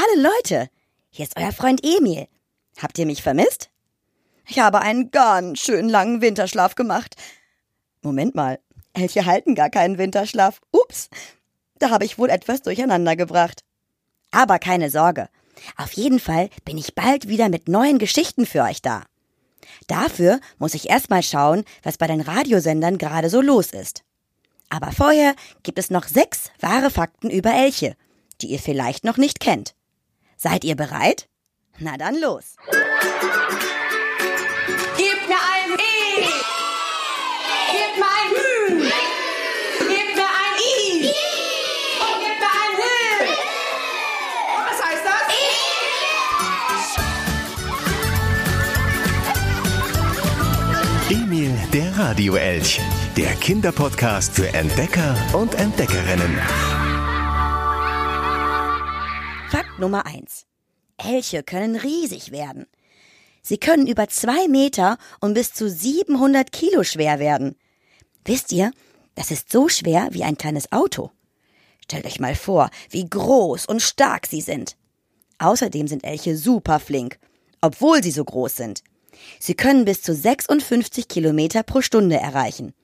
Hallo Leute, hier ist euer Freund Emil. Habt ihr mich vermisst? Ich habe einen ganz schön langen Winterschlaf gemacht. Moment mal, Elche halten gar keinen Winterschlaf. Ups, da habe ich wohl etwas durcheinander gebracht. Aber keine Sorge. Auf jeden Fall bin ich bald wieder mit neuen Geschichten für euch da. Dafür muss ich erstmal schauen, was bei den Radiosendern gerade so los ist. Aber vorher gibt es noch sechs wahre Fakten über Elche, die ihr vielleicht noch nicht kennt. Seid ihr bereit? Na dann los. Gib mir ein I. Gib mir ein Hü. Gib mir ein I. Und gib mir ein Hü. Was heißt das? Emil, der Radioelch. Der Kinderpodcast für Entdecker und Entdeckerinnen. Nummer eins: Elche können riesig werden. Sie können über zwei Meter und bis zu 700 Kilo schwer werden. Wisst ihr, das ist so schwer wie ein kleines Auto. Stellt euch mal vor, wie groß und stark sie sind. Außerdem sind Elche super flink, obwohl sie so groß sind. Sie können bis zu 56 Kilometer pro Stunde erreichen.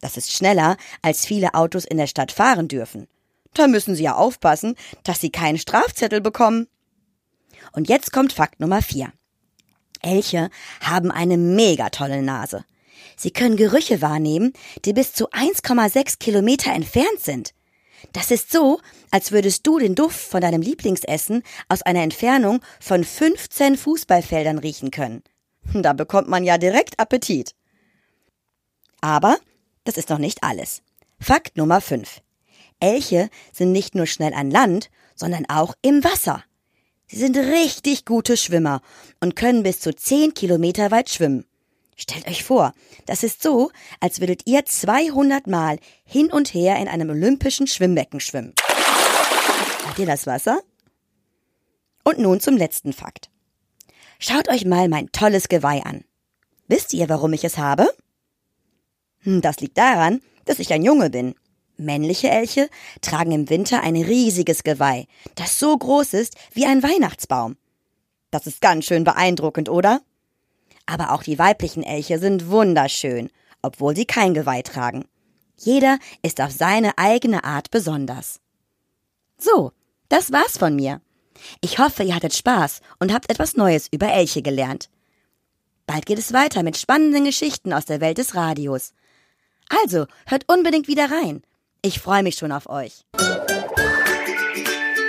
Das ist schneller, als viele Autos in der Stadt fahren dürfen. Da müssen sie ja aufpassen, dass sie keinen Strafzettel bekommen. Und jetzt kommt Fakt Nummer 4. Elche haben eine mega tolle Nase. Sie können Gerüche wahrnehmen, die bis zu 1,6 Kilometer entfernt sind. Das ist so, als würdest du den Duft von deinem Lieblingsessen aus einer Entfernung von 15 Fußballfeldern riechen können. Da bekommt man ja direkt Appetit. Aber das ist noch nicht alles. Fakt Nummer 5. Elche sind nicht nur schnell an Land, sondern auch im Wasser. Sie sind richtig gute Schwimmer und können bis zu 10 Kilometer weit schwimmen. Stellt euch vor, das ist so, als würdet ihr 200 Mal hin und her in einem olympischen Schwimmbecken schwimmen. Habt ihr das Wasser? Und nun zum letzten Fakt. Schaut euch mal mein tolles Geweih an. Wisst ihr, warum ich es habe? Hm, Das liegt daran, dass ich ein Junge bin. Männliche Elche tragen im Winter ein riesiges Geweih, das so groß ist wie ein Weihnachtsbaum. Das ist ganz schön beeindruckend, oder? Aber auch die weiblichen Elche sind wunderschön, obwohl sie kein Geweih tragen. Jeder ist auf seine eigene Art besonders. So, das war's von mir. Ich hoffe, ihr hattet Spaß und habt etwas Neues über Elche gelernt. Bald geht es weiter mit spannenden Geschichten aus der Welt des Radios. Also, hört unbedingt wieder rein. Ich freue mich schon auf euch.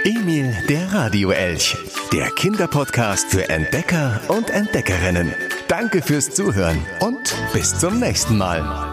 Emil, der Radioelch. Der Kinderpodcast für Entdecker und Entdeckerinnen. Danke fürs Zuhören und bis zum nächsten Mal.